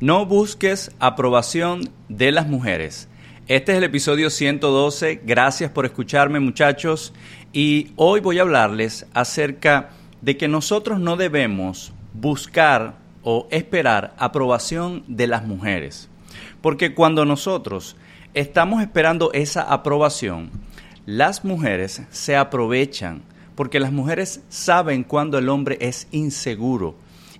No busques aprobación de las mujeres. Este es el episodio 112. Gracias por escucharme muchachos. Y hoy voy a hablarles acerca de que nosotros no debemos buscar o esperar aprobación de las mujeres. Porque cuando nosotros estamos esperando esa aprobación, las mujeres se aprovechan porque las mujeres saben cuando el hombre es inseguro.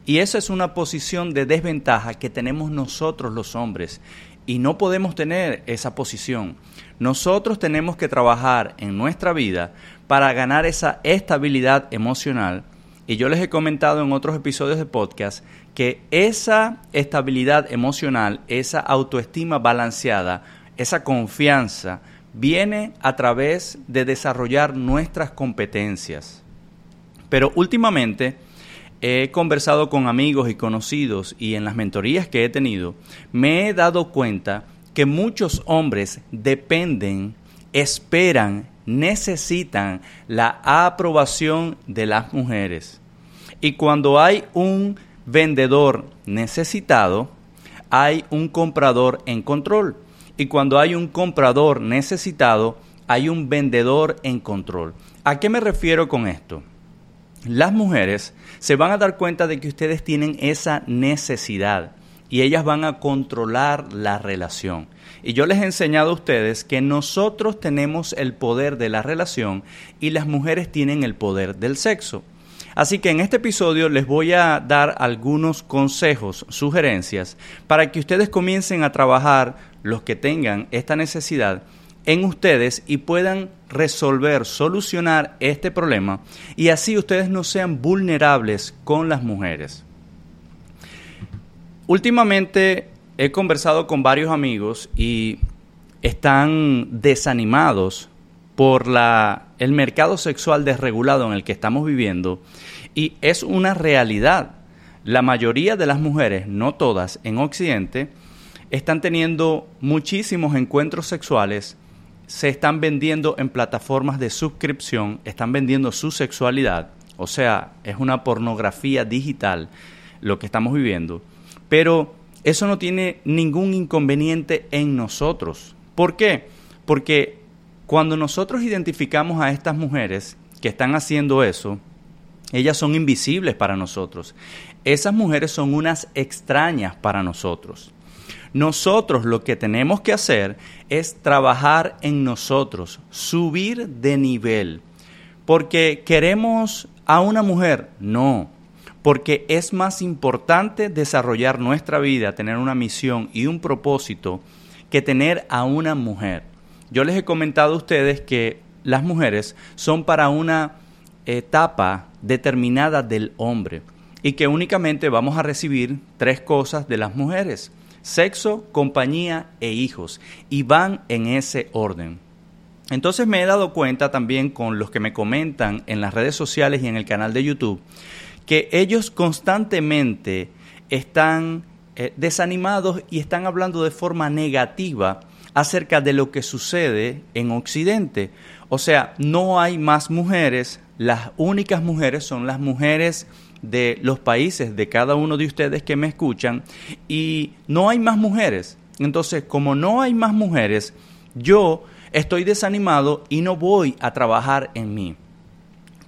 Y esa es una posición de desventaja que tenemos nosotros los hombres. Y no podemos tener esa posición. Nosotros tenemos que trabajar en nuestra vida para ganar esa estabilidad emocional. Y yo les he comentado en otros episodios de podcast que esa estabilidad emocional, esa autoestima balanceada, esa confianza, viene a través de desarrollar nuestras competencias. Pero últimamente he conversado con amigos y conocidos y en las mentorías que he tenido, me he dado cuenta que muchos hombres dependen, esperan, necesitan la aprobación de las mujeres. Y cuando hay un vendedor necesitado, hay un comprador en control. Y cuando hay un comprador necesitado, hay un vendedor en control. ¿A qué me refiero con esto? Las mujeres se van a dar cuenta de que ustedes tienen esa necesidad y ellas van a controlar la relación. Y yo les he enseñado a ustedes que nosotros tenemos el poder de la relación y las mujeres tienen el poder del sexo. Así que en este episodio les voy a dar algunos consejos, sugerencias, para que ustedes comiencen a trabajar, los que tengan esta necesidad, en ustedes y puedan resolver, solucionar este problema y así ustedes no sean vulnerables con las mujeres. Últimamente he conversado con varios amigos y están desanimados por la, el mercado sexual desregulado en el que estamos viviendo y es una realidad. La mayoría de las mujeres, no todas, en Occidente, están teniendo muchísimos encuentros sexuales, se están vendiendo en plataformas de suscripción, están vendiendo su sexualidad, o sea, es una pornografía digital lo que estamos viviendo, pero eso no tiene ningún inconveniente en nosotros. ¿Por qué? Porque cuando nosotros identificamos a estas mujeres que están haciendo eso, ellas son invisibles para nosotros. Esas mujeres son unas extrañas para nosotros. Nosotros lo que tenemos que hacer es trabajar en nosotros, subir de nivel. Porque queremos a una mujer, no. Porque es más importante desarrollar nuestra vida, tener una misión y un propósito que tener a una mujer. Yo les he comentado a ustedes que las mujeres son para una etapa determinada del hombre y que únicamente vamos a recibir tres cosas de las mujeres, sexo, compañía e hijos, y van en ese orden. Entonces me he dado cuenta también con los que me comentan en las redes sociales y en el canal de YouTube, que ellos constantemente están eh, desanimados y están hablando de forma negativa acerca de lo que sucede en Occidente. O sea, no hay más mujeres, las únicas mujeres son las mujeres de los países de cada uno de ustedes que me escuchan y no hay más mujeres. Entonces, como no hay más mujeres, yo estoy desanimado y no voy a trabajar en mí.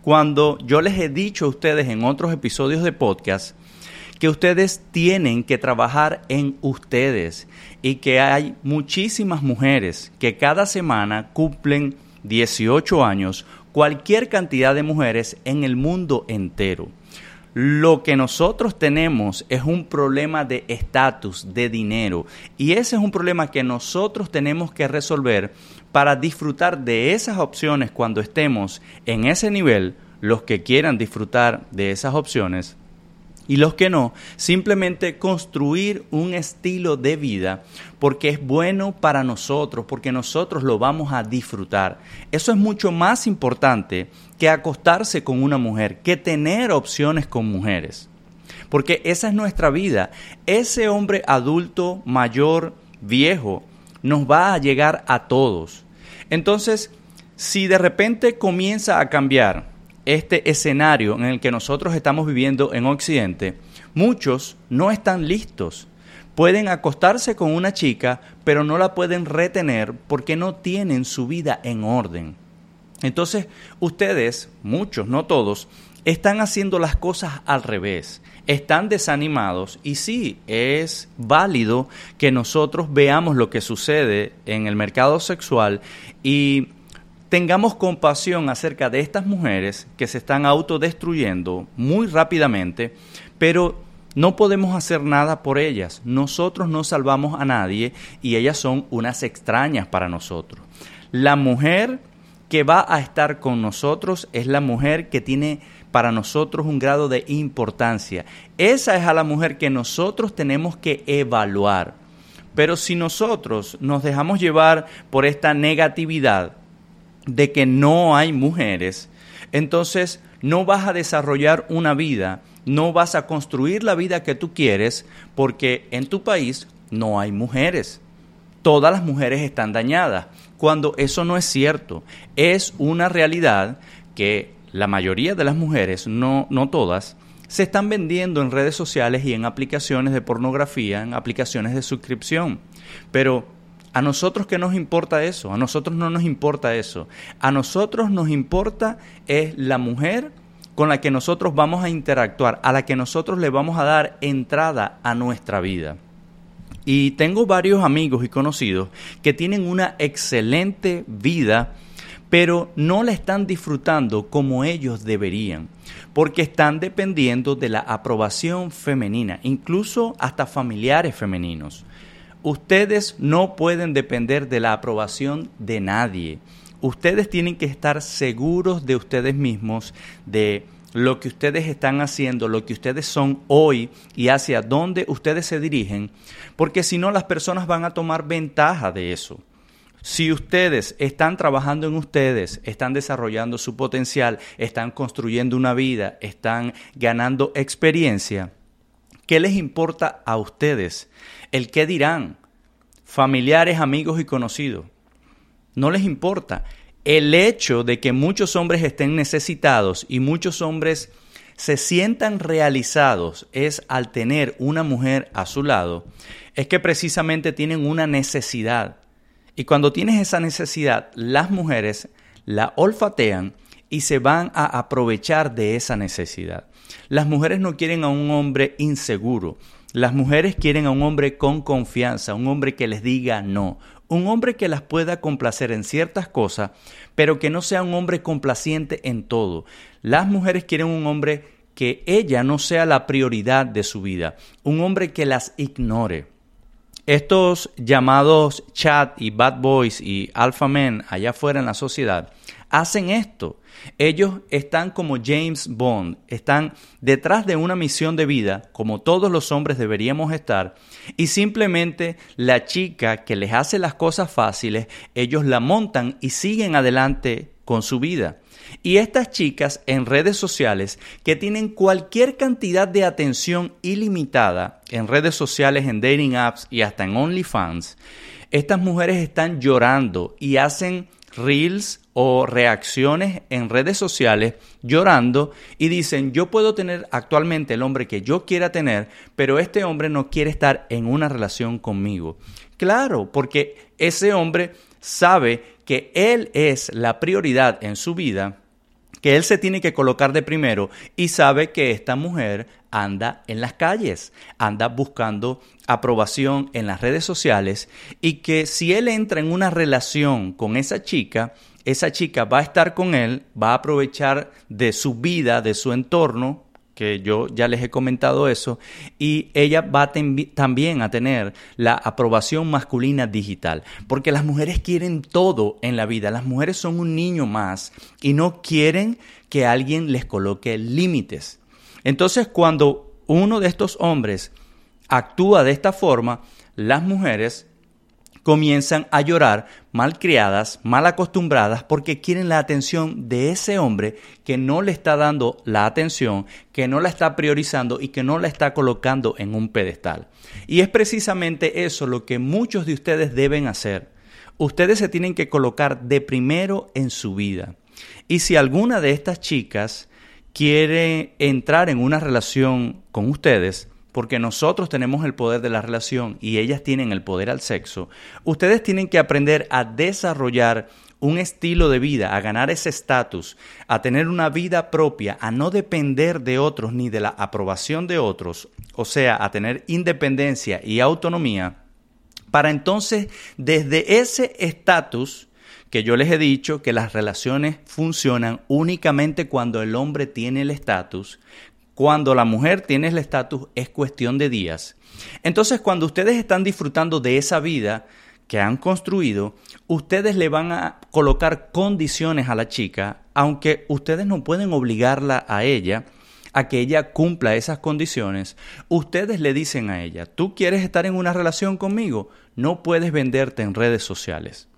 Cuando yo les he dicho a ustedes en otros episodios de podcast que ustedes tienen que trabajar en ustedes y que hay muchísimas mujeres que cada semana cumplen 18 años, cualquier cantidad de mujeres en el mundo entero. Lo que nosotros tenemos es un problema de estatus, de dinero, y ese es un problema que nosotros tenemos que resolver para disfrutar de esas opciones cuando estemos en ese nivel, los que quieran disfrutar de esas opciones, y los que no, simplemente construir un estilo de vida porque es bueno para nosotros, porque nosotros lo vamos a disfrutar. Eso es mucho más importante que acostarse con una mujer, que tener opciones con mujeres. Porque esa es nuestra vida. Ese hombre adulto, mayor, viejo, nos va a llegar a todos. Entonces, si de repente comienza a cambiar, este escenario en el que nosotros estamos viviendo en Occidente, muchos no están listos. Pueden acostarse con una chica, pero no la pueden retener porque no tienen su vida en orden. Entonces, ustedes, muchos, no todos, están haciendo las cosas al revés, están desanimados y sí, es válido que nosotros veamos lo que sucede en el mercado sexual y tengamos compasión acerca de estas mujeres que se están autodestruyendo muy rápidamente, pero no podemos hacer nada por ellas. Nosotros no salvamos a nadie y ellas son unas extrañas para nosotros. La mujer que va a estar con nosotros es la mujer que tiene para nosotros un grado de importancia. Esa es a la mujer que nosotros tenemos que evaluar. Pero si nosotros nos dejamos llevar por esta negatividad de que no hay mujeres, entonces no vas a desarrollar una vida, no vas a construir la vida que tú quieres porque en tu país no hay mujeres. Todas las mujeres están dañadas, cuando eso no es cierto. Es una realidad que la mayoría de las mujeres, no, no todas, se están vendiendo en redes sociales y en aplicaciones de pornografía, en aplicaciones de suscripción. Pero a nosotros qué nos importa eso? A nosotros no nos importa eso. A nosotros nos importa es la mujer con la que nosotros vamos a interactuar, a la que nosotros le vamos a dar entrada a nuestra vida. Y tengo varios amigos y conocidos que tienen una excelente vida pero no la están disfrutando como ellos deberían, porque están dependiendo de la aprobación femenina, incluso hasta familiares femeninos. Ustedes no pueden depender de la aprobación de nadie. Ustedes tienen que estar seguros de ustedes mismos, de lo que ustedes están haciendo, lo que ustedes son hoy y hacia dónde ustedes se dirigen, porque si no las personas van a tomar ventaja de eso. Si ustedes están trabajando en ustedes, están desarrollando su potencial, están construyendo una vida, están ganando experiencia, ¿qué les importa a ustedes? ¿El qué dirán? Familiares, amigos y conocidos. No les importa. El hecho de que muchos hombres estén necesitados y muchos hombres se sientan realizados es al tener una mujer a su lado, es que precisamente tienen una necesidad y cuando tienes esa necesidad, las mujeres la olfatean y se van a aprovechar de esa necesidad. Las mujeres no quieren a un hombre inseguro. Las mujeres quieren a un hombre con confianza, un hombre que les diga no, un hombre que las pueda complacer en ciertas cosas, pero que no sea un hombre complaciente en todo. Las mujeres quieren un hombre que ella no sea la prioridad de su vida, un hombre que las ignore. Estos llamados chat y bad boys y alpha men allá afuera en la sociedad hacen esto. Ellos están como James Bond, están detrás de una misión de vida, como todos los hombres deberíamos estar, y simplemente la chica que les hace las cosas fáciles, ellos la montan y siguen adelante con su vida. Y estas chicas en redes sociales que tienen cualquier cantidad de atención ilimitada en redes sociales, en dating apps y hasta en OnlyFans, estas mujeres están llorando y hacen reels o reacciones en redes sociales llorando y dicen, yo puedo tener actualmente el hombre que yo quiera tener, pero este hombre no quiere estar en una relación conmigo. Claro, porque ese hombre sabe que Él es la prioridad en su vida, que Él se tiene que colocar de primero y sabe que esta mujer anda en las calles, anda buscando aprobación en las redes sociales y que si Él entra en una relación con esa chica, esa chica va a estar con Él, va a aprovechar de su vida, de su entorno, que yo ya les he comentado eso, y ella va también a tener la aprobación masculina digital, porque las mujeres quieren todo en la vida, las mujeres son un niño más y no quieren que alguien les coloque límites. Entonces, cuando uno de estos hombres actúa de esta forma, las mujeres comienzan a llorar malcriadas, mal acostumbradas, porque quieren la atención de ese hombre que no le está dando la atención, que no la está priorizando y que no la está colocando en un pedestal. Y es precisamente eso lo que muchos de ustedes deben hacer. Ustedes se tienen que colocar de primero en su vida. Y si alguna de estas chicas quiere entrar en una relación con ustedes, porque nosotros tenemos el poder de la relación y ellas tienen el poder al sexo, ustedes tienen que aprender a desarrollar un estilo de vida, a ganar ese estatus, a tener una vida propia, a no depender de otros ni de la aprobación de otros, o sea, a tener independencia y autonomía, para entonces desde ese estatus que yo les he dicho que las relaciones funcionan únicamente cuando el hombre tiene el estatus, cuando la mujer tiene el estatus es cuestión de días. Entonces cuando ustedes están disfrutando de esa vida, que han construido, ustedes le van a colocar condiciones a la chica, aunque ustedes no pueden obligarla a ella a que ella cumpla esas condiciones, ustedes le dicen a ella, tú quieres estar en una relación conmigo, no puedes venderte en redes sociales.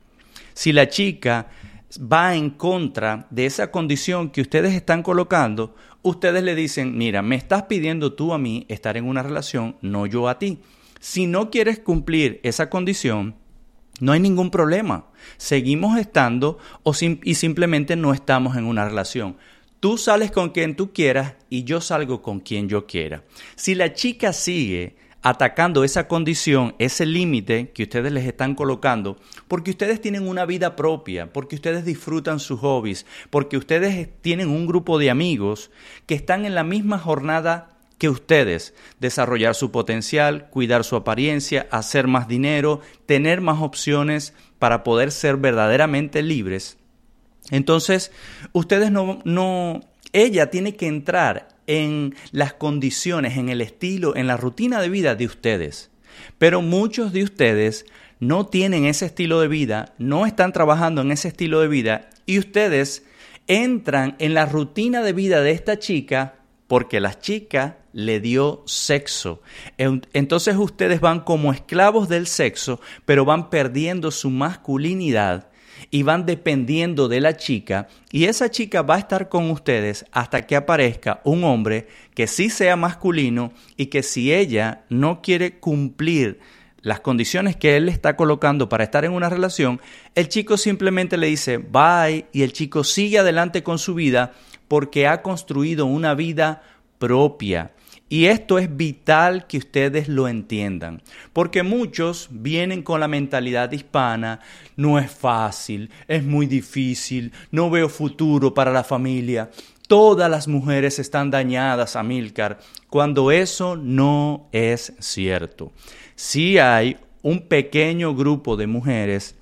Si la chica va en contra de esa condición que ustedes están colocando, ustedes le dicen, mira, me estás pidiendo tú a mí estar en una relación, no yo a ti. Si no quieres cumplir esa condición, no hay ningún problema. Seguimos estando o y simplemente no estamos en una relación. Tú sales con quien tú quieras y yo salgo con quien yo quiera. Si la chica sigue atacando esa condición, ese límite que ustedes les están colocando, porque ustedes tienen una vida propia, porque ustedes disfrutan sus hobbies, porque ustedes tienen un grupo de amigos que están en la misma jornada que ustedes desarrollar su potencial, cuidar su apariencia, hacer más dinero, tener más opciones para poder ser verdaderamente libres. Entonces, ustedes no, no, ella tiene que entrar en las condiciones, en el estilo, en la rutina de vida de ustedes. Pero muchos de ustedes no tienen ese estilo de vida, no están trabajando en ese estilo de vida y ustedes entran en la rutina de vida de esta chica porque la chica le dio sexo. Entonces ustedes van como esclavos del sexo, pero van perdiendo su masculinidad y van dependiendo de la chica y esa chica va a estar con ustedes hasta que aparezca un hombre que sí sea masculino y que si ella no quiere cumplir las condiciones que él le está colocando para estar en una relación, el chico simplemente le dice bye y el chico sigue adelante con su vida porque ha construido una vida propia. Y esto es vital que ustedes lo entiendan, porque muchos vienen con la mentalidad hispana, no es fácil, es muy difícil, no veo futuro para la familia, todas las mujeres están dañadas, Amílcar, cuando eso no es cierto. Sí hay un pequeño grupo de mujeres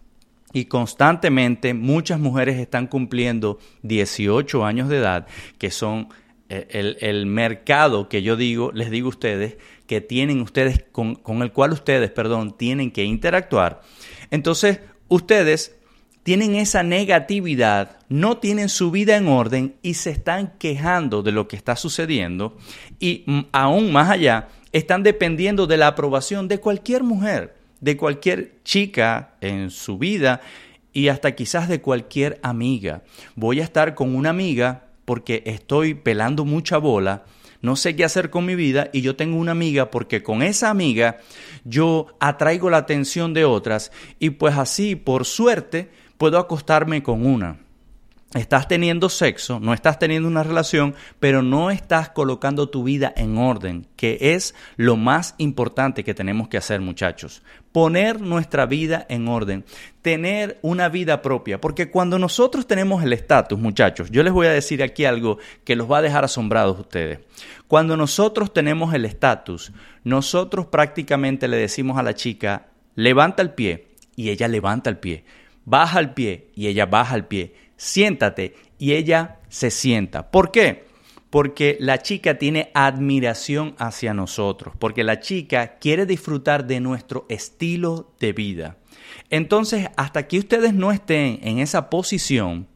y constantemente muchas mujeres están cumpliendo 18 años de edad, que son eh, el, mercado que yo digo, les digo a ustedes, que tienen ustedes, con, con el cual ustedes, perdón, tienen que interactuar. Entonces, ustedes tienen esa negatividad, no tienen su vida en orden y se están quejando de lo que está sucediendo y mm, aún más allá, están dependiendo de la aprobación de cualquier mujer, de cualquier chica en su vida y hasta quizás de cualquier amiga. Voy a estar con una amiga porque estoy pelando mucha bola, no sé qué hacer con mi vida y yo tengo una amiga porque con esa amiga yo atraigo la atención de otras y pues así, por suerte, puedo acostarme con una estás teniendo sexo, no estás teniendo una relación, pero no estás colocando tu vida en orden, que es lo más importante que tenemos que hacer, muchachos. Poner nuestra vida en orden, tener una vida propia, porque cuando nosotros tenemos el estatus, muchachos, yo les voy a decir aquí algo que los va a dejar asombrados ustedes. Cuando nosotros tenemos el estatus, nosotros prácticamente le decimos a la chica, levanta el pie, y ella levanta el pie, baja el pie, y ella baja el pie siéntate y ella se sienta. ¿Por qué? Porque la chica tiene admiración hacia nosotros, porque la chica quiere disfrutar de nuestro estilo de vida. Entonces, hasta que ustedes no estén en esa posición,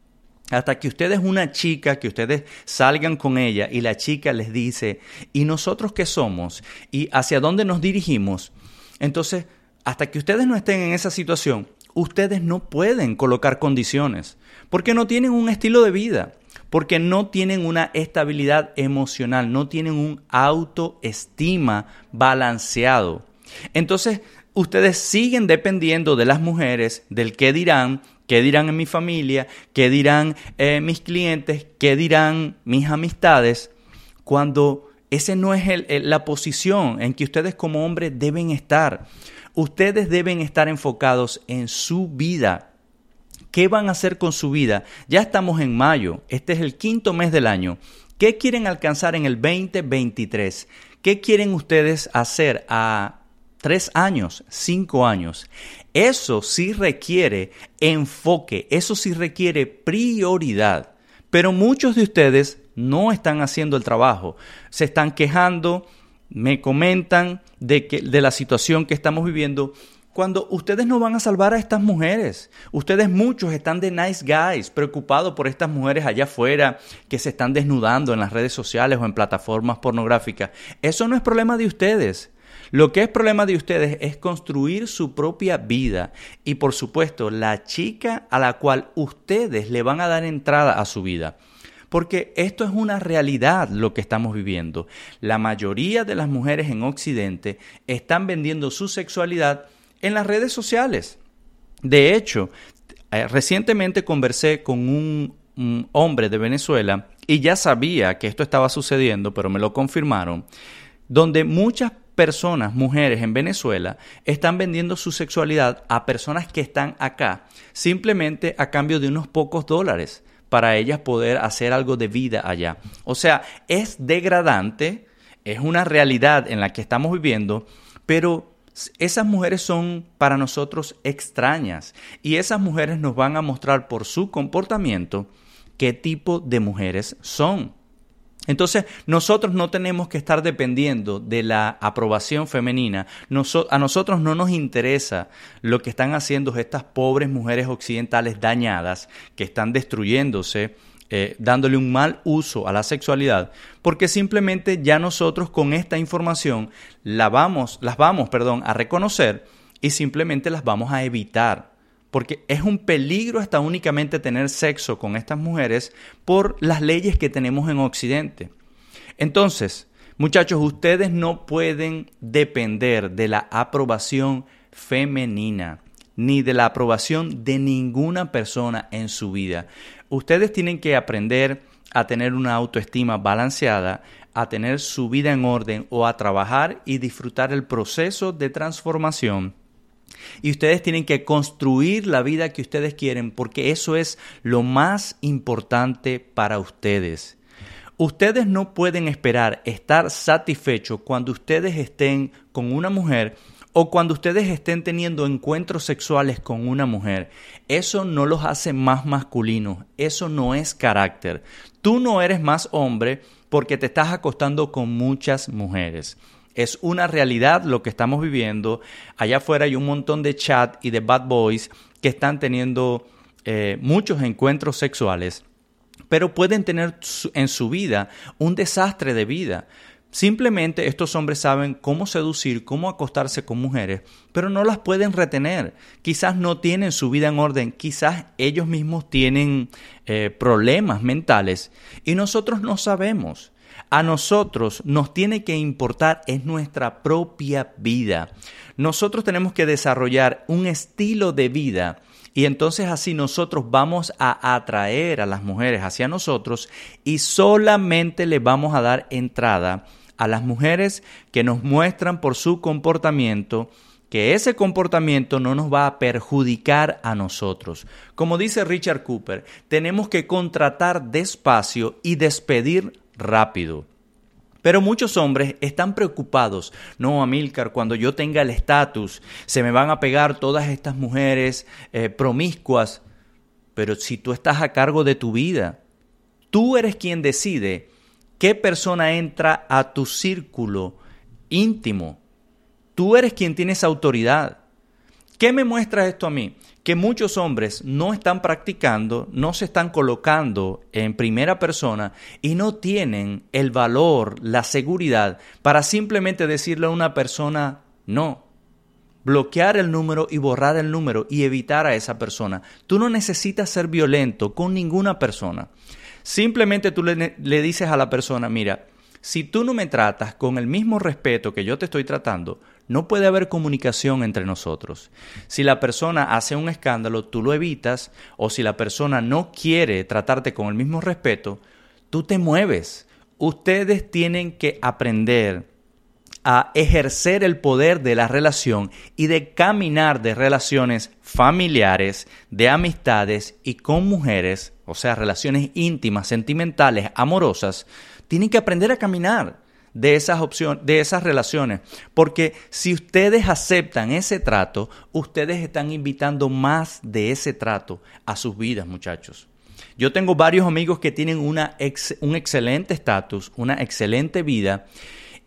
hasta que ustedes una chica, que ustedes salgan con ella y la chica les dice, ¿y nosotros qué somos? ¿Y hacia dónde nos dirigimos? Entonces, hasta que ustedes no estén en esa situación, ustedes no pueden colocar condiciones, porque no tienen un estilo de vida, porque no tienen una estabilidad emocional, no tienen un autoestima balanceado. Entonces, ustedes siguen dependiendo de las mujeres, del qué dirán, qué dirán en mi familia, qué dirán eh, mis clientes, qué dirán mis amistades, cuando Esa no es la posición en que ustedes como hombres deben estar. Ustedes deben estar enfocados en su vida. ¿Qué van a hacer con su vida? Ya estamos en mayo, este es el quinto mes del año. ¿Qué quieren alcanzar en el 2023? ¿Qué quieren ustedes hacer a tres años, cinco años? Eso sí requiere enfoque, eso sí requiere prioridad. Pero muchos de ustedes no están haciendo el trabajo, se están quejando, me comentan de, que, de la situación que estamos viviendo, cuando ustedes no van a salvar a estas mujeres. Ustedes muchos están de nice guys, preocupados por estas mujeres allá afuera que se están desnudando en las redes sociales o en plataformas pornográficas. Eso no es problema de ustedes. Lo que es problema de ustedes es construir su propia vida y por supuesto la chica a la cual ustedes le van a dar entrada a su vida. Porque esto es una realidad lo que estamos viviendo. La mayoría de las mujeres en Occidente están vendiendo su sexualidad en las redes sociales. De hecho, eh, recientemente conversé con un, un hombre de Venezuela y ya sabía que esto estaba sucediendo, pero me lo confirmaron, donde muchas personas, mujeres en Venezuela, están vendiendo su sexualidad a personas que están acá, simplemente a cambio de unos pocos dólares para ellas poder hacer algo de vida allá. O sea, es degradante, es una realidad en la que estamos viviendo, pero esas mujeres son para nosotros extrañas y esas mujeres nos van a mostrar por su comportamiento qué tipo de mujeres son. Entonces, nosotros no tenemos que estar dependiendo de la aprobación femenina. a nosotros no nos interesa lo que están haciendo estas pobres mujeres occidentales dañadas que están destruyéndose, eh, dándole un mal uso a la sexualidad, porque simplemente ya nosotros con esta información las vamos perdón, a reconocer y simplemente las vamos a evitar porque es un peligro hasta únicamente tener sexo con estas mujeres por las leyes que tenemos en Occidente. Entonces, muchachos, ustedes no pueden depender de la aprobación femenina ni de la aprobación de ninguna persona en su vida. Ustedes tienen que aprender a tener una autoestima balanceada, a tener su vida en orden o a trabajar y disfrutar el proceso de transformación y ustedes tienen que construir la vida que ustedes quieren porque eso es lo más importante para ustedes. Ustedes no pueden esperar estar satisfechos cuando ustedes estén con una mujer o cuando ustedes estén teniendo encuentros sexuales con una mujer. Eso no los hace más masculinos, eso no es carácter. Tú no eres más hombre porque te estás acostando con muchas mujeres. Es una realidad lo que estamos viviendo. Allá afuera hay un montón de chat y de bad boys que están teniendo eh, muchos encuentros sexuales, pero pueden tener en su vida un desastre de vida. Simplemente estos hombres saben cómo seducir, cómo acostarse con mujeres, pero no las pueden retener. Quizás no tienen su vida en orden, quizás ellos mismos tienen eh, problemas mentales y nosotros no sabemos a nosotros nos tiene que importar es nuestra propia vida. Nosotros tenemos que desarrollar un estilo de vida y entonces así nosotros vamos a atraer a las mujeres hacia nosotros y solamente le vamos a dar entrada a las mujeres que nos muestran por su comportamiento que ese comportamiento no nos va a perjudicar a nosotros. Como dice Richard Cooper, tenemos que contratar despacio y despedir rápido. Pero muchos hombres están preocupados. No, Amílcar, cuando yo tenga el estatus, se me van a pegar todas estas mujeres eh, promiscuas. Pero si tú estás a cargo de tu vida, tú eres quien decide qué persona entra a tu círculo íntimo. Tú eres quien tienes autoridad. ¿Qué me muestra esto a mí? Que muchos hombres no están practicando, no se están colocando en primera persona y no tienen el valor, la seguridad para simplemente decirle a una persona no. Bloquear el número y borrar el número y evitar a esa persona. Tú no necesitas ser violento con ninguna persona. Simplemente tú le, le dices a la persona, mira, si tú no me tratas con el mismo respeto que yo te estoy tratando, no puede haber comunicación entre nosotros. Si la persona hace un escándalo, tú lo evitas, o si la persona no quiere tratarte con el mismo respeto, tú te mueves. ustedes tienen que aprender a ejercer el poder de la relación y de caminar de relaciones familiares, de amistades y con mujeres, o sea, relaciones íntimas, sentimentales, amorosas, tienen que aprender a caminar de esas opciones, de esas relaciones, porque si ustedes aceptan ese trato, ustedes están invitando más de ese trato a sus vidas, muchachos. Yo tengo varios amigos que tienen una un excelente estatus, una excelente vida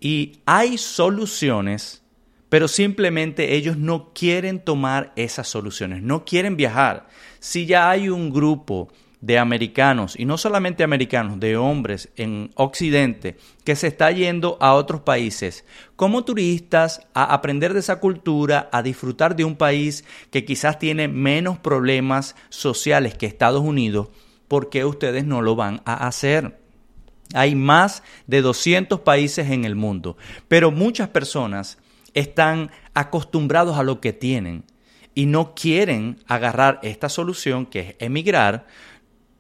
y hay soluciones, pero simplemente ellos no quieren tomar esas soluciones, no quieren viajar. Si ya hay un grupo de americanos, y no solamente americanos, de hombres en Occidente, que se está yendo a otros países como turistas a aprender de esa cultura, a disfrutar de un país que quizás tiene menos problemas sociales que Estados Unidos, ¿por qué ustedes no lo van a hacer? Hay más de 200 países en el mundo, pero muchas personas están acostumbrados a lo que tienen y no quieren agarrar esta solución que es emigrar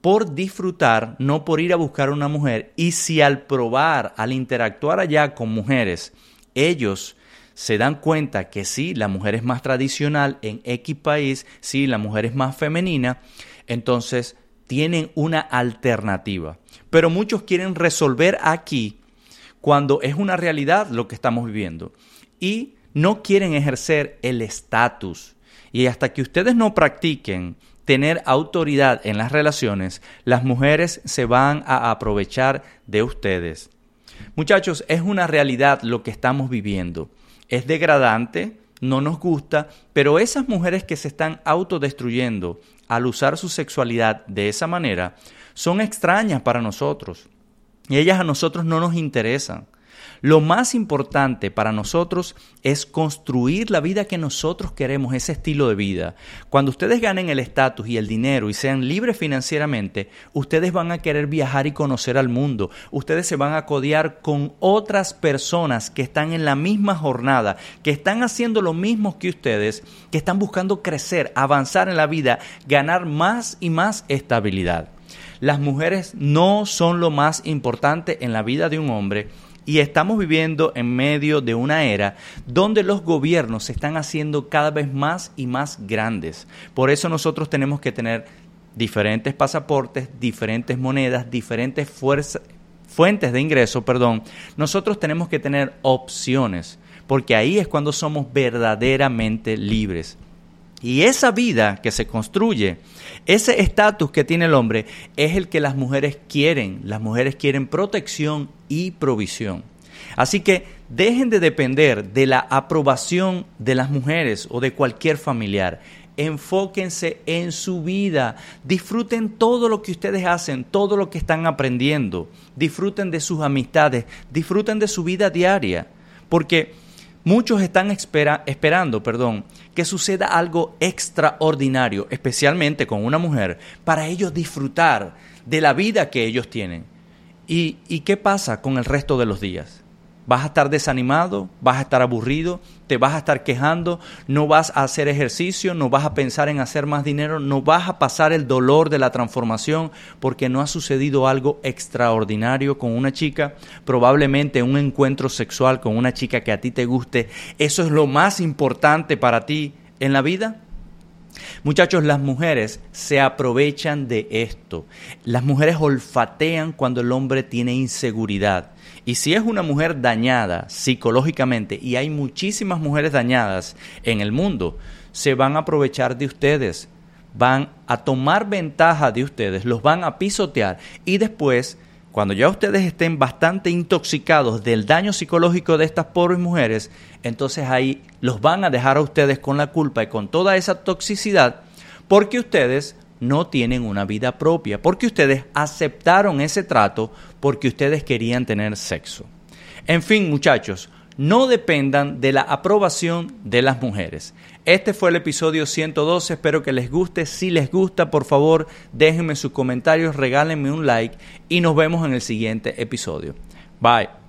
por disfrutar, no por ir a buscar una mujer. Y si al probar, al interactuar allá con mujeres, ellos se dan cuenta que sí, la mujer es más tradicional en X país, sí, la mujer es más femenina, entonces tienen una alternativa. Pero muchos quieren resolver aquí cuando es una realidad lo que estamos viviendo. Y no quieren ejercer el estatus. Y hasta que ustedes no practiquen tener autoridad en las relaciones, las mujeres se van a aprovechar de ustedes. Muchachos, es una realidad lo que estamos viviendo. Es degradante, no nos gusta, pero esas mujeres que se están autodestruyendo al usar su sexualidad de esa manera son extrañas para nosotros. Y ellas a nosotros no nos interesan. Lo más importante para nosotros es construir la vida que nosotros queremos, ese estilo de vida. Cuando ustedes ganen el estatus y el dinero y sean libres financieramente, ustedes van a querer viajar y conocer al mundo. Ustedes se van a codear con otras personas que están en la misma jornada, que están haciendo lo mismo que ustedes, que están buscando crecer, avanzar en la vida, ganar más y más estabilidad. Las mujeres no son lo más importante en la vida de un hombre y estamos viviendo en medio de una era donde los gobiernos se están haciendo cada vez más y más grandes. Por eso nosotros tenemos que tener diferentes pasaportes, diferentes monedas, diferentes fuentes de ingreso, perdón. Nosotros tenemos que tener opciones, porque ahí es cuando somos verdaderamente libres. Y esa vida que se construye, ese estatus que tiene el hombre, es el que las mujeres quieren. Las mujeres quieren protección y provisión. Así que dejen de depender de la aprobación de las mujeres o de cualquier familiar. Enfóquense en su vida. Disfruten todo lo que ustedes hacen, todo lo que están aprendiendo. Disfruten de sus amistades, disfruten de su vida diaria. Porque Muchos están esperando perdón, que suceda algo extraordinario, especialmente con una mujer, para ellos disfrutar de la vida que ellos tienen. ¿Y, ¿Y qué pasa con el resto de los días? Vas a estar desanimado, vas a estar aburrido, te vas a estar quejando, no vas a hacer ejercicio, no vas a pensar en hacer más dinero, no vas a pasar el dolor de la transformación porque no ha sucedido algo extraordinario con una chica, probablemente un encuentro sexual con una chica que a ti te guste. ¿Eso es lo más importante para ti en la vida? Muchachos, las mujeres se aprovechan de esto. Las mujeres olfatean cuando el hombre tiene inseguridad. Y si es una mujer dañada psicológicamente, y hay muchísimas mujeres dañadas en el mundo, se van a aprovechar de ustedes, van a tomar ventaja de ustedes, los van a pisotear y después, cuando ya ustedes estén bastante intoxicados del daño psicológico de estas pobres mujeres, entonces ahí los van a dejar a ustedes con la culpa y con toda esa toxicidad porque ustedes no tienen una vida propia, porque ustedes aceptaron ese trato porque ustedes querían tener sexo. En fin, muchachos, no dependan de la aprobación de las mujeres. Este fue el episodio 112, espero que les guste. Si les gusta, por favor, déjenme sus comentarios, regálenme un like y nos vemos en el siguiente episodio. Bye.